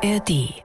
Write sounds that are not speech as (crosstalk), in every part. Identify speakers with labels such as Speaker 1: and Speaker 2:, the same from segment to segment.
Speaker 1: ARD.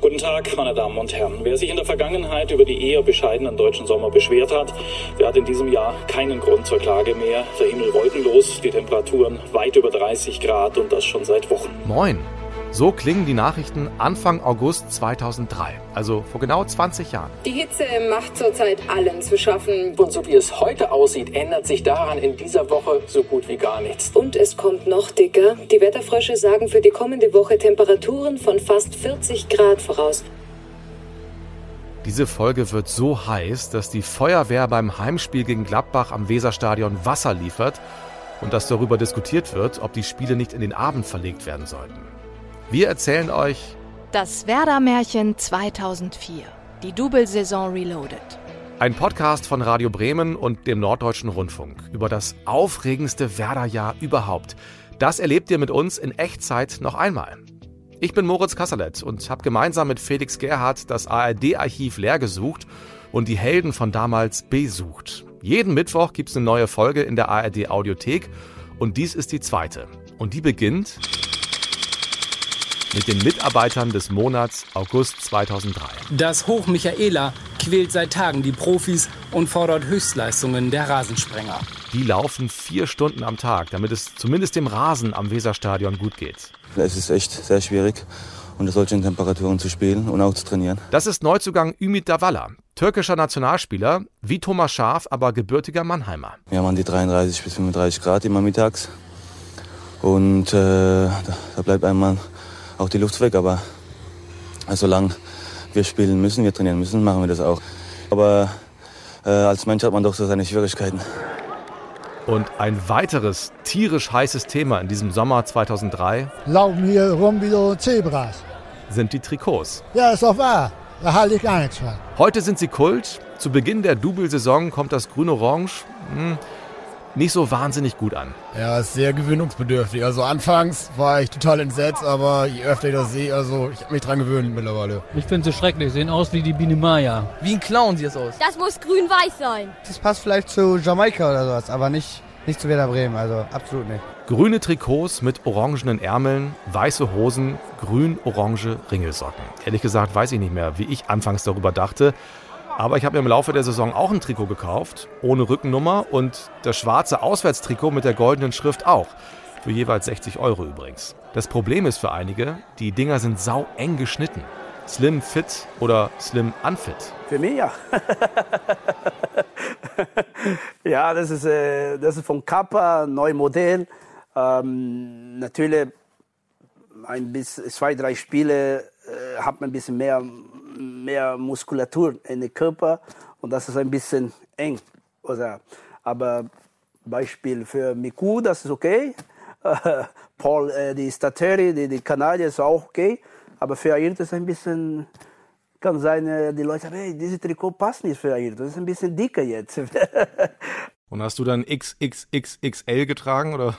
Speaker 2: Guten Tag, meine Damen und Herren. Wer sich in der Vergangenheit über die eher bescheidenen deutschen Sommer beschwert hat, der hat in diesem Jahr keinen Grund zur Klage mehr. Der Himmel wolkenlos, die Temperaturen weit über 30 Grad und das schon seit Wochen.
Speaker 3: Moin. So klingen die Nachrichten Anfang August 2003, also vor genau 20 Jahren.
Speaker 4: Die Hitze macht zurzeit allen zu schaffen.
Speaker 5: Und so wie es heute aussieht, ändert sich daran in dieser Woche so gut wie gar nichts.
Speaker 4: Und es kommt noch dicker. Die Wetterfrösche sagen für die kommende Woche Temperaturen von fast 40 Grad voraus.
Speaker 3: Diese Folge wird so heiß, dass die Feuerwehr beim Heimspiel gegen Gladbach am Weserstadion Wasser liefert und dass darüber diskutiert wird, ob die Spiele nicht in den Abend verlegt werden sollten. Wir erzählen euch
Speaker 1: Das Werder-Märchen 2004. Die Double-Saison Reloaded.
Speaker 3: ein Podcast von Radio Bremen und dem Norddeutschen Rundfunk über das aufregendste Werder-Jahr überhaupt. Das erlebt ihr mit uns in Echtzeit noch einmal. Ich bin Moritz Kasserlet und habe gemeinsam mit Felix Gerhardt das ARD-Archiv leer gesucht und die Helden von damals besucht. Jeden Mittwoch gibt es eine neue Folge in der ARD-Audiothek und dies ist die zweite. Und die beginnt mit den Mitarbeitern des Monats August 2003.
Speaker 6: Das Hoch Michaela quält seit Tagen die Profis und fordert Höchstleistungen der Rasensprenger.
Speaker 3: Die laufen vier Stunden am Tag, damit es zumindest dem Rasen am Weserstadion gut geht.
Speaker 7: Es ist echt sehr schwierig, unter solchen Temperaturen zu spielen und auch zu trainieren.
Speaker 3: Das ist Neuzugang Ümit Davala, türkischer Nationalspieler, wie Thomas Schaaf, aber gebürtiger Mannheimer.
Speaker 7: Wir haben an die 33 bis 35 Grad immer mittags. Und äh, da, da bleibt einmal auch die Luft weg. Aber solange wir spielen müssen, wir trainieren müssen, machen wir das auch. Aber äh, als Mensch hat man doch so seine Schwierigkeiten.
Speaker 3: Und ein weiteres tierisch heißes Thema in diesem Sommer 2003
Speaker 8: laufen hier rum wie so Zebras.
Speaker 3: sind die Trikots.
Speaker 8: Ja, ist doch wahr. Da halte ich gar nichts von.
Speaker 3: Heute sind sie Kult. Zu Beginn der Double-Saison kommt das Grün-Orange hm, nicht so wahnsinnig gut an.
Speaker 9: Ja, ist sehr gewöhnungsbedürftig. Also anfangs war ich total entsetzt, aber je öfter ich das sehe, also ich habe mich dran gewöhnt mittlerweile.
Speaker 10: Ich finde sie schrecklich, sehen aus wie die Biene Maya.
Speaker 11: Wie ein Clown sieht es aus.
Speaker 12: Das muss grün-weiß sein.
Speaker 13: Das passt vielleicht zu Jamaika oder sowas, aber nicht, nicht zu Werder Bremen, also absolut nicht.
Speaker 3: Grüne Trikots mit orangenen Ärmeln, weiße Hosen, grün-orange Ringelsocken. Ehrlich gesagt weiß ich nicht mehr, wie ich anfangs darüber dachte. Aber ich habe mir im Laufe der Saison auch ein Trikot gekauft, ohne Rückennummer und das schwarze Auswärtstrikot mit der goldenen Schrift auch. Für jeweils 60 Euro übrigens. Das Problem ist für einige, die Dinger sind sau eng geschnitten. Slim Fit oder Slim Unfit.
Speaker 14: Für mich ja. (laughs) ja, das ist, äh, das ist von Kappa, neu Modell. Ähm, natürlich ein bisschen, zwei, drei Spiele äh, hat man ein bisschen mehr, mehr Muskulatur in den Körper und das ist ein bisschen eng. Oder, aber Beispiel für Miku, das ist okay. (laughs) Paul, äh, die Stateri, die, die Kanadier ist auch okay. Aber für Ayrton ist ein bisschen, kann sein, äh, die Leute sagen, hey, dieses Trikot passt nicht für Ayrton, das ist ein bisschen dicker jetzt. (laughs)
Speaker 3: Und hast du dann XXXXL getragen oder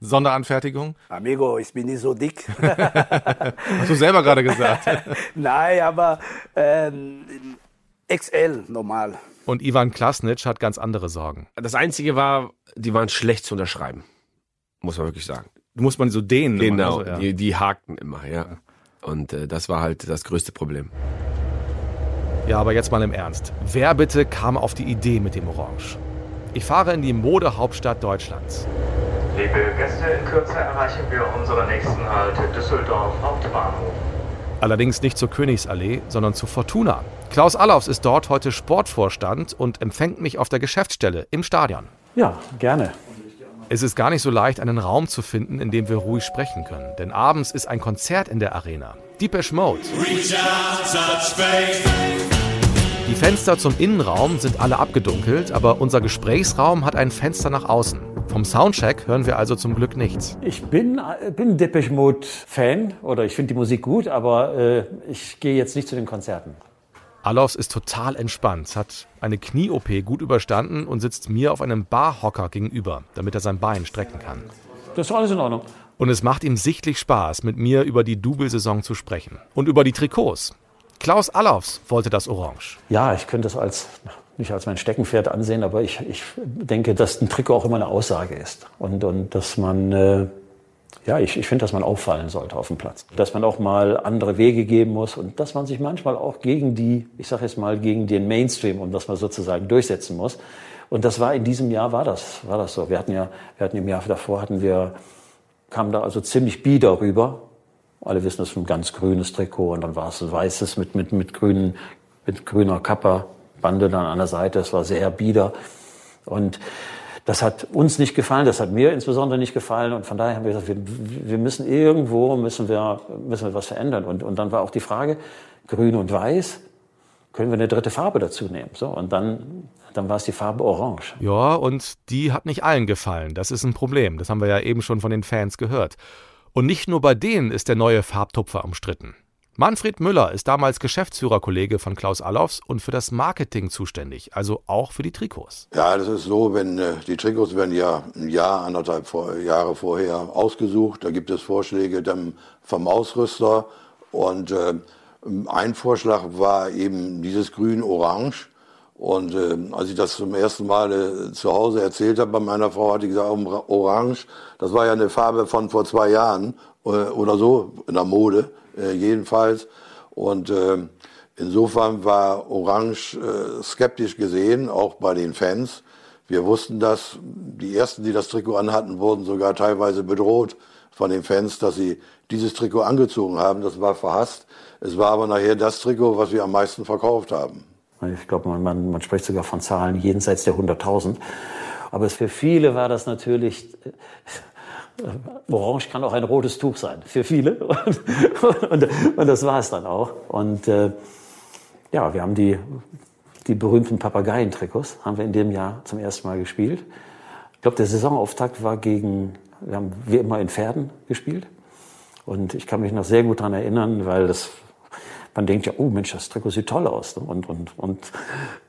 Speaker 3: Sonderanfertigung?
Speaker 14: Amigo, ich bin nicht so dick. (laughs)
Speaker 3: hast du selber gerade gesagt. (laughs)
Speaker 14: Nein, aber ähm, XL normal.
Speaker 3: Und Ivan Klasnic hat ganz andere Sorgen.
Speaker 15: Das Einzige war, die waren schlecht zu unterschreiben. Muss man wirklich sagen.
Speaker 3: Muss man so dehnen.
Speaker 15: Genau,
Speaker 3: also, ja.
Speaker 15: die, die hakten immer, ja. Und äh, das war halt das größte Problem.
Speaker 3: Ja, aber jetzt mal im Ernst. Wer bitte kam auf die Idee mit dem Orange? Ich fahre in die Modehauptstadt Deutschlands.
Speaker 16: Liebe Gäste, in Kürze erreichen wir unsere nächsten Halt Düsseldorf Hauptbahnhof.
Speaker 3: Allerdings nicht zur Königsallee, sondern zu Fortuna. Klaus Allofs ist dort heute Sportvorstand und empfängt mich auf der Geschäftsstelle im Stadion.
Speaker 17: Ja, gerne.
Speaker 3: Es ist gar nicht so leicht, einen Raum zu finden, in dem wir ruhig sprechen können. Denn abends ist ein Konzert in der Arena. Deepesh Mode. Die Fenster zum Innenraum sind alle abgedunkelt, aber unser Gesprächsraum hat ein Fenster nach außen. Vom Soundcheck hören wir also zum Glück nichts.
Speaker 17: Ich bin, bin Depeche Mode Fan oder ich finde die Musik gut, aber äh, ich gehe jetzt nicht zu den Konzerten.
Speaker 3: Alofs ist total entspannt, hat eine Knie-OP gut überstanden und sitzt mir auf einem Barhocker gegenüber, damit er sein Bein strecken kann.
Speaker 17: Das ist alles in Ordnung.
Speaker 3: Und es macht ihm sichtlich Spaß, mit mir über die Double-Saison zu sprechen. Und über die Trikots. Klaus Allofs wollte das Orange.
Speaker 17: Ja, ich könnte das als nicht als mein Steckenpferd ansehen, aber ich, ich denke, dass ein Trikot auch immer eine Aussage ist. Und, und dass man äh, Ja, ich, ich finde, dass man auffallen sollte auf dem Platz. Dass man auch mal andere Wege geben muss und dass man sich manchmal auch gegen die, ich sage jetzt mal, gegen den Mainstream, um das mal sozusagen durchsetzen muss. Und das war in diesem Jahr war das, war das so. Wir hatten ja, wir hatten im Jahr davor hatten wir, kamen da also ziemlich bieder rüber. Alle wissen, das ist ein ganz grünes Trikot und dann war es ein weißes mit, mit, mit grünen, mit grüner Kappa, Bande dann an der Seite. Es war sehr bieder. Und das hat uns nicht gefallen, das hat mir insbesondere nicht gefallen und von daher haben wir gesagt, wir, wir müssen irgendwo, müssen wir, müssen wir was verändern. Und, und dann war auch die Frage, grün und weiß, können wir eine dritte Farbe dazu nehmen? So, und dann, dann war es die Farbe Orange.
Speaker 3: Ja, und die hat nicht allen gefallen. Das ist ein Problem. Das haben wir ja eben schon von den Fans gehört. Und nicht nur bei denen ist der neue Farbtupfer umstritten. Manfred Müller ist damals Geschäftsführerkollege von Klaus Allofs und für das Marketing zuständig, also auch für die Trikots.
Speaker 11: Ja, das ist so, wenn äh, die Trikots werden ja ein Jahr, anderthalb Jahre vorher ausgesucht. Da gibt es Vorschläge vom Ausrüster und äh, ein Vorschlag war eben dieses Grün-Orange. Und äh, als ich das zum ersten Mal äh, zu Hause erzählt habe bei meiner Frau, hatte ich gesagt, Orange, das war ja eine Farbe von vor zwei Jahren äh, oder so in der Mode äh, jedenfalls. Und äh, insofern war Orange äh, skeptisch gesehen, auch bei den Fans. Wir wussten das. Die ersten, die das Trikot anhatten, wurden sogar teilweise bedroht von den Fans, dass sie dieses Trikot angezogen haben. Das war verhasst. Es war aber nachher das Trikot, was wir am meisten verkauft haben.
Speaker 17: Ich glaube, man, man, man spricht sogar von Zahlen jenseits der 100.000. Aber für viele war das natürlich Orange kann auch ein rotes Tuch sein, für viele. Und, (laughs) und, und das war es dann auch. Und äh, ja, wir haben die, die berühmten Papageientrikots, haben wir in dem Jahr zum ersten Mal gespielt. Ich glaube, der Saisonauftakt war gegen, wir haben wie immer in Pferden gespielt. Und ich kann mich noch sehr gut daran erinnern, weil das, man denkt ja, oh Mensch, das Trikot sieht toll aus. Ne? Und, und, und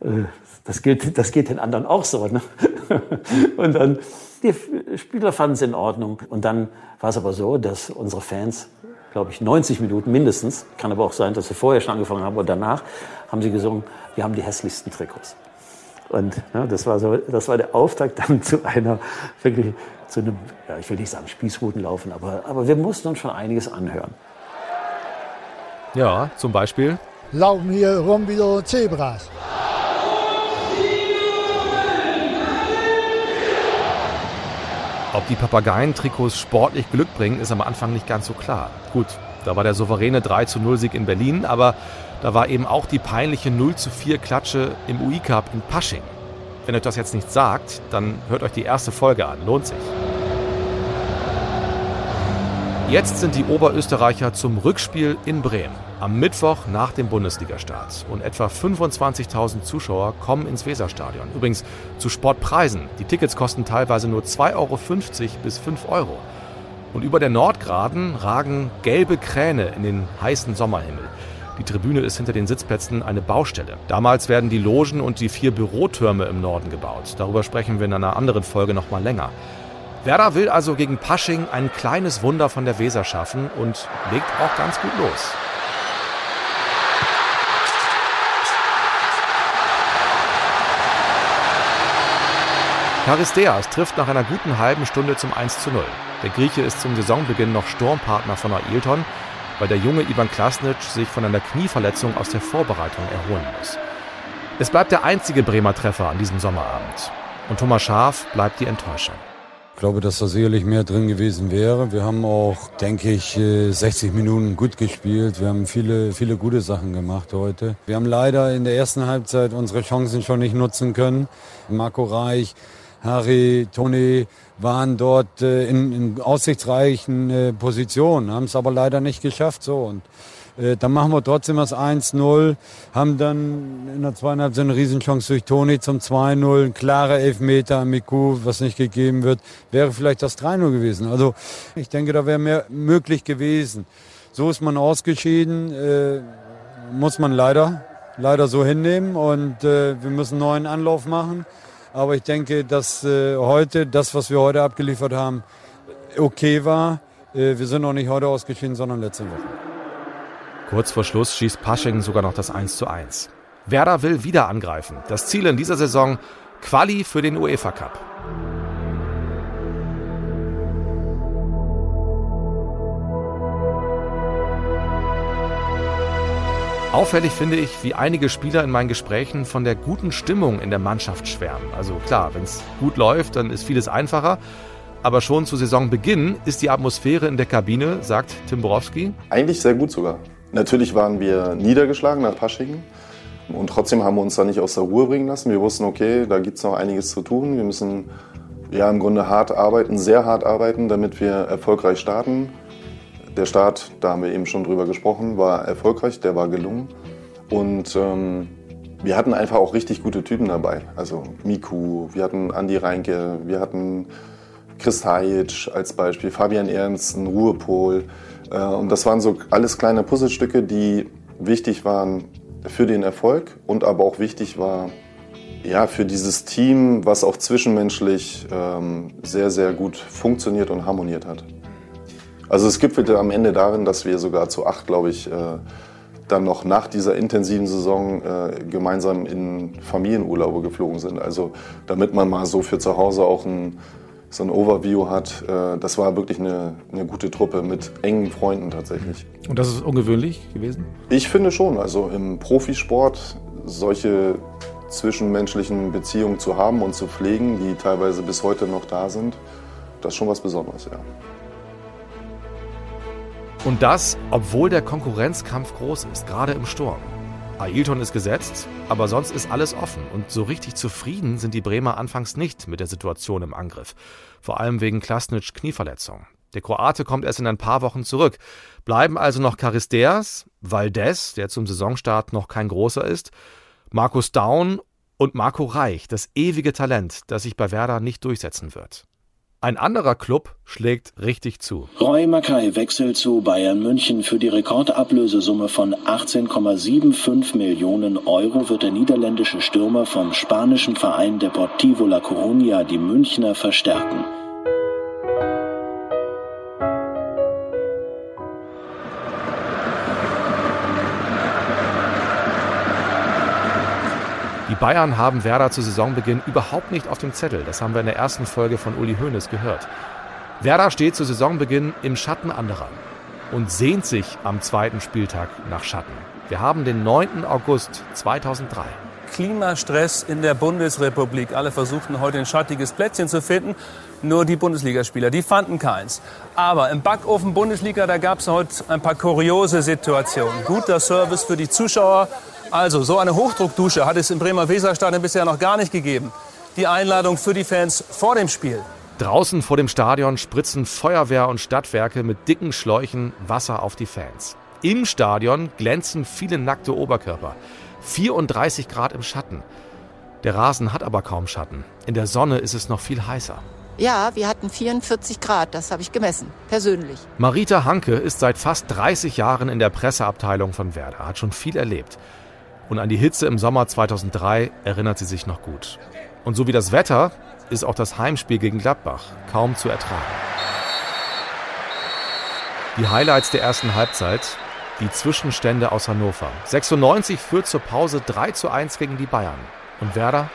Speaker 17: äh, das, gilt, das geht den anderen auch so. Ne? (laughs) und dann die Spieler fanden es in Ordnung. Und dann war es aber so, dass unsere Fans, glaube ich, 90 Minuten mindestens, kann aber auch sein, dass sie vorher schon angefangen haben und danach haben sie gesungen, wir haben die hässlichsten Trikots. Und ja, das war so, das war der Auftakt dann (laughs) zu einer wirklich zu einem, ja, ich will nicht sagen Spießrutenlaufen, aber, aber wir mussten uns schon einiges anhören.
Speaker 3: Ja, zum Beispiel.
Speaker 8: Laufen hier rum wie so Zebras.
Speaker 3: Ob die Papageientrikots sportlich Glück bringen, ist am Anfang nicht ganz so klar. Gut, da war der souveräne 3 zu 0 Sieg in Berlin, aber da war eben auch die peinliche 0 zu 4 Klatsche im UI Cup in Pasching. Wenn euch das jetzt nicht sagt, dann hört euch die erste Folge an, lohnt sich. Jetzt sind die Oberösterreicher zum Rückspiel in Bremen. Am Mittwoch nach dem Bundesligastart. Und etwa 25.000 Zuschauer kommen ins Weserstadion. Übrigens zu Sportpreisen. Die Tickets kosten teilweise nur 2,50 Euro bis 5 Euro. Und über der Nordgraden ragen gelbe Kräne in den heißen Sommerhimmel. Die Tribüne ist hinter den Sitzplätzen eine Baustelle. Damals werden die Logen und die vier Bürotürme im Norden gebaut. Darüber sprechen wir in einer anderen Folge noch mal länger. Werder will also gegen Pasching ein kleines Wunder von der Weser schaffen und legt auch ganz gut los. Charisteas trifft nach einer guten halben Stunde zum 1 zu 0. Der Grieche ist zum Saisonbeginn noch Sturmpartner von Ailton, weil der junge Ivan Klasnic sich von einer Knieverletzung aus der Vorbereitung erholen muss. Es bleibt der einzige Bremer Treffer an diesem Sommerabend. Und Thomas Schaaf bleibt die Enttäuschung.
Speaker 12: Ich glaube, dass da sicherlich mehr drin gewesen wäre. Wir haben auch, denke ich, 60 äh, Minuten gut gespielt. Wir haben viele, viele gute Sachen gemacht heute. Wir haben leider in der ersten Halbzeit unsere Chancen schon nicht nutzen können. Marco Reich, Harry, Toni waren dort äh, in, in aussichtsreichen äh, Positionen, haben es aber leider nicht geschafft. So und äh, dann machen wir trotzdem das 1-0, haben dann in der zweiten Halbzeit eine Riesenchance durch Toni zum 2-0, ein klarer Elfmeter an Miku, was nicht gegeben wird, wäre vielleicht das 3-0 gewesen. Also ich denke, da wäre mehr möglich gewesen. So ist man ausgeschieden, äh, muss man leider, leider so hinnehmen und äh, wir müssen einen neuen Anlauf machen. Aber ich denke, dass äh, heute, das, was wir heute abgeliefert haben, okay war. Äh, wir sind noch nicht heute ausgeschieden, sondern letzte Woche.
Speaker 3: Kurz vor Schluss schießt Pasching sogar noch das 1 zu 1. Werder will wieder angreifen. Das Ziel in dieser Saison Quali für den UEFA Cup. Auffällig finde ich, wie einige Spieler in meinen Gesprächen von der guten Stimmung in der Mannschaft schwärmen. Also klar, wenn es gut läuft, dann ist vieles einfacher. Aber schon zu Saisonbeginn ist die Atmosphäre in der Kabine, sagt Tim Borowski.
Speaker 18: Eigentlich sehr gut sogar. Natürlich waren wir niedergeschlagen nach Paschingen. Und trotzdem haben wir uns da nicht aus der Ruhe bringen lassen. Wir wussten, okay, da gibt es noch einiges zu tun. Wir müssen ja im Grunde hart arbeiten, sehr hart arbeiten, damit wir erfolgreich starten. Der Start, da haben wir eben schon drüber gesprochen, war erfolgreich, der war gelungen. Und ähm, wir hatten einfach auch richtig gute Typen dabei. Also Miku, wir hatten Andi Reinke, wir hatten Chris Hajic als Beispiel, Fabian Ernst, ein Ruhepol. Äh, und das waren so alles kleine Puzzlestücke, die wichtig waren für den Erfolg und aber auch wichtig war ja, für dieses Team, was auch zwischenmenschlich ähm, sehr, sehr gut funktioniert und harmoniert hat. Also es gipfelte am Ende darin, dass wir sogar zu acht, glaube ich, äh, dann noch nach dieser intensiven Saison äh, gemeinsam in Familienurlaube geflogen sind. Also damit man mal so für zu Hause auch ein, so ein Overview hat. Äh, das war wirklich eine, eine gute Truppe mit engen Freunden tatsächlich.
Speaker 3: Und das ist ungewöhnlich gewesen?
Speaker 18: Ich finde schon. Also im Profisport solche zwischenmenschlichen Beziehungen zu haben und zu pflegen, die teilweise bis heute noch da sind, das ist schon was Besonderes, ja.
Speaker 3: Und das, obwohl der Konkurrenzkampf groß ist, gerade im Sturm. Ailton ist gesetzt, aber sonst ist alles offen und so richtig zufrieden sind die Bremer anfangs nicht mit der Situation im Angriff. Vor allem wegen Klasnitsch Knieverletzung. Der Kroate kommt erst in ein paar Wochen zurück. Bleiben also noch Charisteas, Valdez, der zum Saisonstart noch kein großer ist, Markus Daun und Marco Reich, das ewige Talent, das sich bei Werder nicht durchsetzen wird. Ein anderer Club schlägt richtig zu.
Speaker 19: Roy Mackay wechselt zu Bayern München. Für die Rekordablösesumme von 18,75 Millionen Euro wird der niederländische Stürmer vom spanischen Verein Deportivo La Coruña die Münchner verstärken.
Speaker 3: Bayern haben Werder zu Saisonbeginn überhaupt nicht auf dem Zettel. Das haben wir in der ersten Folge von Uli Hoeneß gehört. Werder steht zu Saisonbeginn im Schatten anderer und sehnt sich am zweiten Spieltag nach Schatten. Wir haben den 9. August 2003.
Speaker 20: Klimastress in der Bundesrepublik. Alle versuchten heute ein schattiges Plätzchen zu finden. Nur die Bundesligaspieler, die fanden keins. Aber im Backofen Bundesliga, da gab es heute ein paar kuriose Situationen. Guter Service für die Zuschauer, also, so eine Hochdruckdusche hat es im Bremer Weserstadion bisher noch gar nicht gegeben. Die Einladung für die Fans vor dem Spiel.
Speaker 3: Draußen vor dem Stadion spritzen Feuerwehr und Stadtwerke mit dicken Schläuchen Wasser auf die Fans. Im Stadion glänzen viele nackte Oberkörper. 34 Grad im Schatten. Der Rasen hat aber kaum Schatten. In der Sonne ist es noch viel heißer.
Speaker 21: Ja, wir hatten 44 Grad, das habe ich gemessen, persönlich.
Speaker 3: Marita Hanke ist seit fast 30 Jahren in der Presseabteilung von Werder, hat schon viel erlebt. Und an die Hitze im Sommer 2003 erinnert sie sich noch gut. Und so wie das Wetter ist auch das Heimspiel gegen Gladbach kaum zu ertragen. Die Highlights der ersten Halbzeit, die Zwischenstände aus Hannover. 96 führt zur Pause 3 zu 1 gegen die Bayern. Und Werder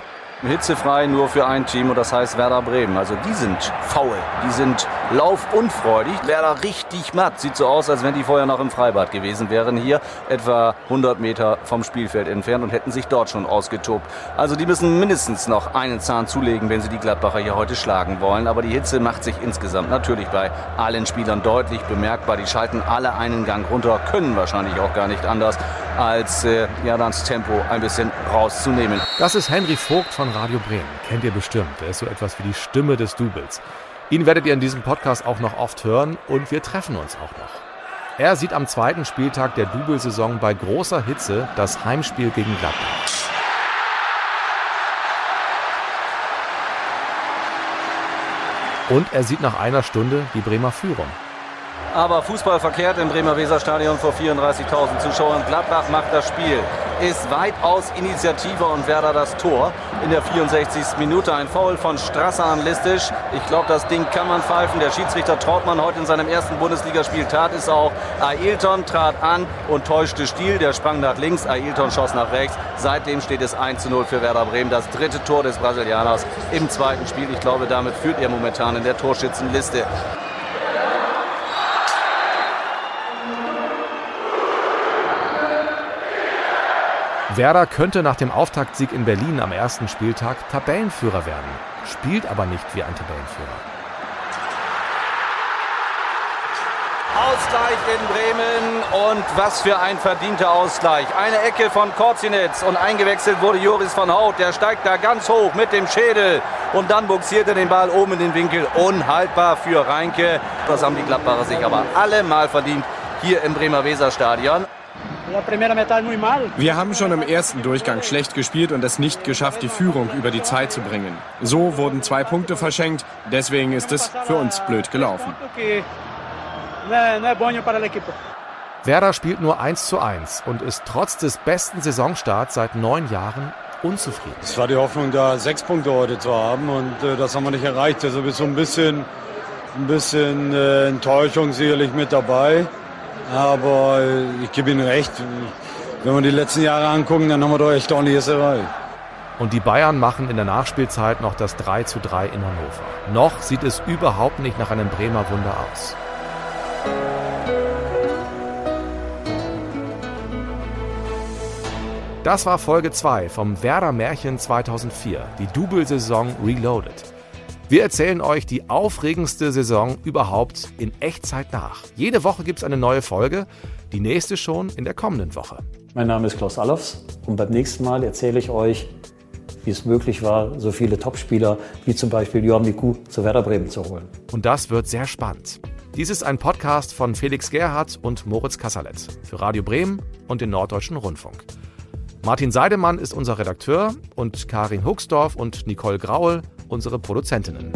Speaker 22: hitzefrei nur für ein Team und das heißt Werder Bremen. Also die sind faul, die sind laufunfreudig. Werder richtig matt. Sieht so aus, als wenn die vorher noch im Freibad gewesen wären. Hier etwa 100 Meter vom Spielfeld entfernt und hätten sich dort schon ausgetobt. Also die müssen mindestens noch einen Zahn zulegen, wenn sie die Gladbacher hier heute schlagen wollen. Aber die Hitze macht sich insgesamt natürlich bei allen Spielern deutlich bemerkbar. Die schalten alle einen Gang runter, können wahrscheinlich auch gar nicht anders, als äh, ja, das Tempo ein bisschen rauszunehmen.
Speaker 3: Das ist Henry Vogt von Radio Bremen. Kennt ihr bestimmt. Er ist so etwas wie die Stimme des Doubles. Ihn werdet ihr in diesem Podcast auch noch oft hören und wir treffen uns auch noch. Er sieht am zweiten Spieltag der Double-Saison bei großer Hitze das Heimspiel gegen Gladbach. Und er sieht nach einer Stunde die Bremer Führung.
Speaker 22: Aber Fußball verkehrt im Bremer Weserstadion vor 34.000 Zuschauern. Gladbach macht das Spiel. Ist weitaus Initiative und Werder das Tor. In der 64. Minute ein Foul von Strasser an Listisch. Ich glaube, das Ding kann man pfeifen. Der Schiedsrichter Trautmann heute in seinem ersten Bundesligaspiel tat es auch. Ailton trat an und täuschte Stil. Der sprang nach links. Ailton schoss nach rechts. Seitdem steht es 1 zu 0 für Werder Bremen. Das dritte Tor des Brasilianers im zweiten Spiel. Ich glaube, damit führt er momentan in der Torschützenliste.
Speaker 3: Werder könnte nach dem Auftaktsieg in Berlin am ersten Spieltag Tabellenführer werden, spielt aber nicht wie ein Tabellenführer.
Speaker 22: Ausgleich in Bremen und was für ein verdienter Ausgleich. Eine Ecke von Korzinitz und eingewechselt wurde Joris von Haut. Der steigt da ganz hoch mit dem Schädel und dann buxiert er den Ball oben in den Winkel. Unhaltbar für Reinke. Das haben die Gladbacher sich aber alle mal verdient hier im Bremer Weserstadion.
Speaker 23: Wir haben schon im ersten Durchgang schlecht gespielt und es nicht geschafft, die Führung über die Zeit zu bringen. So wurden zwei Punkte verschenkt, deswegen ist es für uns blöd gelaufen.
Speaker 3: Werder spielt nur 1 zu 1 und ist trotz des besten Saisonstarts seit neun Jahren unzufrieden.
Speaker 12: Es war die Hoffnung, da sechs Punkte heute zu haben und äh, das haben wir nicht erreicht. Also ist so ein bisschen, ein bisschen äh, Enttäuschung sicherlich mit dabei. Aber ich gebe Ihnen recht, wenn wir die letzten Jahre angucken, dann haben wir doch echt ordentliches erreicht.
Speaker 3: Und die Bayern machen in der Nachspielzeit noch das 3 zu 3 in Hannover. Noch sieht es überhaupt nicht nach einem Bremer Wunder aus. Das war Folge 2 vom Werder Märchen 2004, die Double-Saison Reloaded. Wir erzählen euch die aufregendste Saison überhaupt in Echtzeit nach. Jede Woche gibt es eine neue Folge, die nächste schon in der kommenden Woche.
Speaker 17: Mein Name ist Klaus Allofs und beim nächsten Mal erzähle ich euch, wie es möglich war, so viele Topspieler wie zum Beispiel Johan Miku zu Werder Bremen zu holen.
Speaker 3: Und das wird sehr spannend. Dies ist ein Podcast von Felix Gerhardt und Moritz Kasserlet für Radio Bremen und den Norddeutschen Rundfunk. Martin Seidemann ist unser Redakteur und Karin Huxdorf und Nicole Graul unsere Produzentinnen.